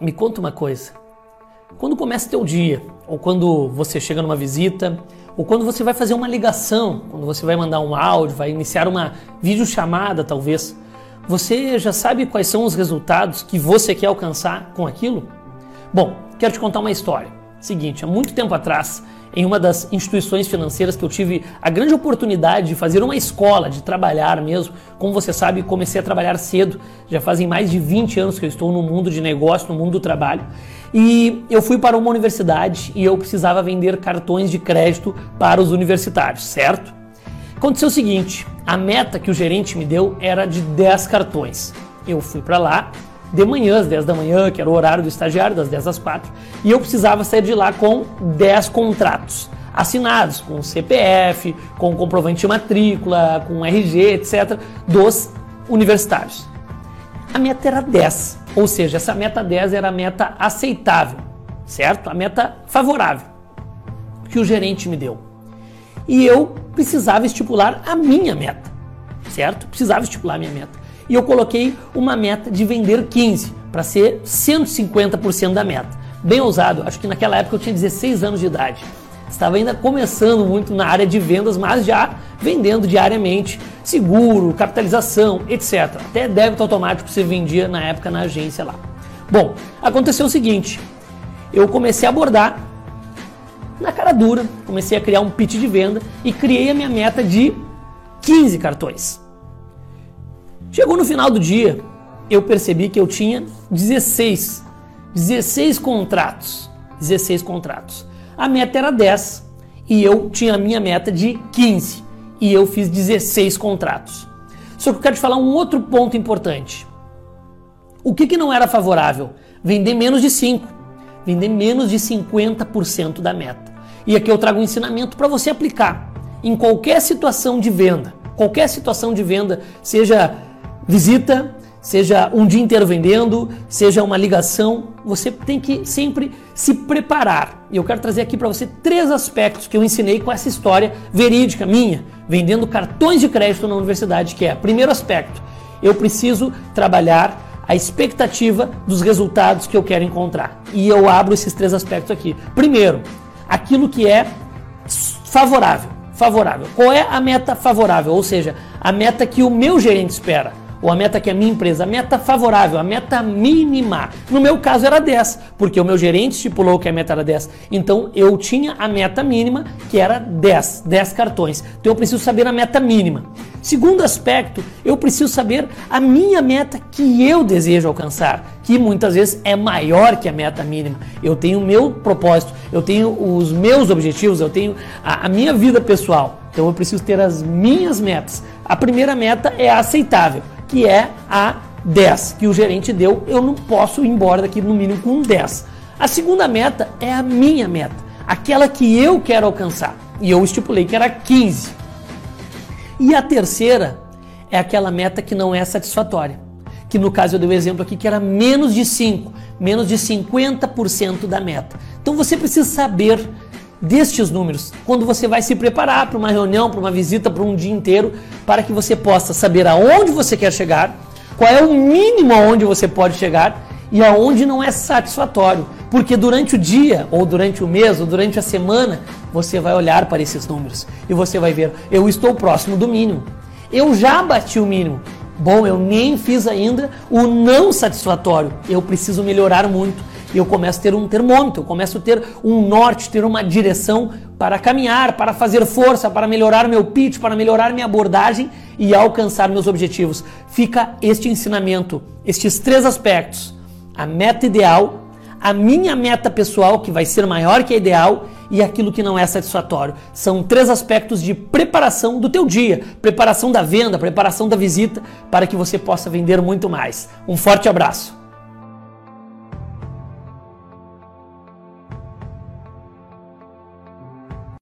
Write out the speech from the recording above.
me conta uma coisa. Quando começa teu dia, ou quando você chega numa visita, ou quando você vai fazer uma ligação, quando você vai mandar um áudio, vai iniciar uma videochamada talvez, você já sabe quais são os resultados que você quer alcançar com aquilo? Bom, quero te contar uma história. Seguinte, há muito tempo atrás, em uma das instituições financeiras que eu tive a grande oportunidade de fazer uma escola, de trabalhar mesmo. Como você sabe, comecei a trabalhar cedo, já fazem mais de 20 anos que eu estou no mundo de negócio, no mundo do trabalho. E eu fui para uma universidade e eu precisava vender cartões de crédito para os universitários, certo? Aconteceu o seguinte, a meta que o gerente me deu era de 10 cartões. Eu fui para lá, de manhã, às 10 da manhã, que era o horário do estagiário, das 10 às 4, e eu precisava sair de lá com 10 contratos assinados, com CPF, com comprovante de matrícula, com RG, etc., dos universitários. A meta era 10, ou seja, essa meta 10 era a meta aceitável, certo? A meta favorável que o gerente me deu. E eu precisava estipular a minha meta, certo? Precisava estipular a minha meta e eu coloquei uma meta de vender 15 para ser 150% da meta. Bem ousado, acho que naquela época eu tinha 16 anos de idade. Estava ainda começando muito na área de vendas, mas já vendendo diariamente seguro, capitalização, etc. Até débito automático você vendia na época na agência lá. Bom, aconteceu o seguinte: eu comecei a abordar na cara dura, comecei a criar um pitch de venda e criei a minha meta de 15 cartões. Chegou no final do dia, eu percebi que eu tinha 16, 16 contratos, 16 contratos. A meta era 10 e eu tinha a minha meta de 15 e eu fiz 16 contratos. Só que eu quero te falar um outro ponto importante. O que, que não era favorável? Vender menos de 5, vender menos de 50% da meta. E aqui eu trago um ensinamento para você aplicar em qualquer situação de venda. Qualquer situação de venda, seja visita, seja um dia inteiro vendendo, seja uma ligação, você tem que sempre se preparar. E eu quero trazer aqui para você três aspectos que eu ensinei com essa história verídica minha, vendendo cartões de crédito na universidade, que é, primeiro aspecto, eu preciso trabalhar a expectativa dos resultados que eu quero encontrar. E eu abro esses três aspectos aqui. Primeiro, aquilo que é favorável. Favorável. Qual é a meta favorável? Ou seja, a meta que o meu gerente espera ou a meta que a minha empresa, a meta favorável, a meta mínima. No meu caso era 10, porque o meu gerente estipulou que a meta era 10. Então eu tinha a meta mínima, que era 10, 10 cartões. Então eu preciso saber a meta mínima. Segundo aspecto, eu preciso saber a minha meta que eu desejo alcançar, que muitas vezes é maior que a meta mínima. Eu tenho o meu propósito, eu tenho os meus objetivos, eu tenho a, a minha vida pessoal. Então eu preciso ter as minhas metas. A primeira meta é aceitável que é a 10 que o gerente deu, eu não posso ir embora daqui no mínimo com 10. A segunda meta é a minha meta, aquela que eu quero alcançar, e eu estipulei que era 15. E a terceira é aquela meta que não é satisfatória, que no caso eu dei o um exemplo aqui que era menos de 5, menos de 50% da meta. Então você precisa saber destes números quando você vai se preparar para uma reunião, para uma visita, para um dia inteiro, para que você possa saber aonde você quer chegar, qual é o mínimo aonde você pode chegar e aonde não é satisfatório. Porque durante o dia, ou durante o mês, ou durante a semana, você vai olhar para esses números e você vai ver, eu estou próximo do mínimo. Eu já bati o mínimo. Bom, eu nem fiz ainda o não satisfatório. Eu preciso melhorar muito e eu começo a ter um termômetro, eu começo a ter um norte, ter uma direção para caminhar, para fazer força, para melhorar meu pitch, para melhorar minha abordagem e alcançar meus objetivos. Fica este ensinamento, estes três aspectos: a meta ideal, a minha meta pessoal, que vai ser maior que a ideal, e aquilo que não é satisfatório. São três aspectos de preparação do teu dia, preparação da venda, preparação da visita, para que você possa vender muito mais. Um forte abraço.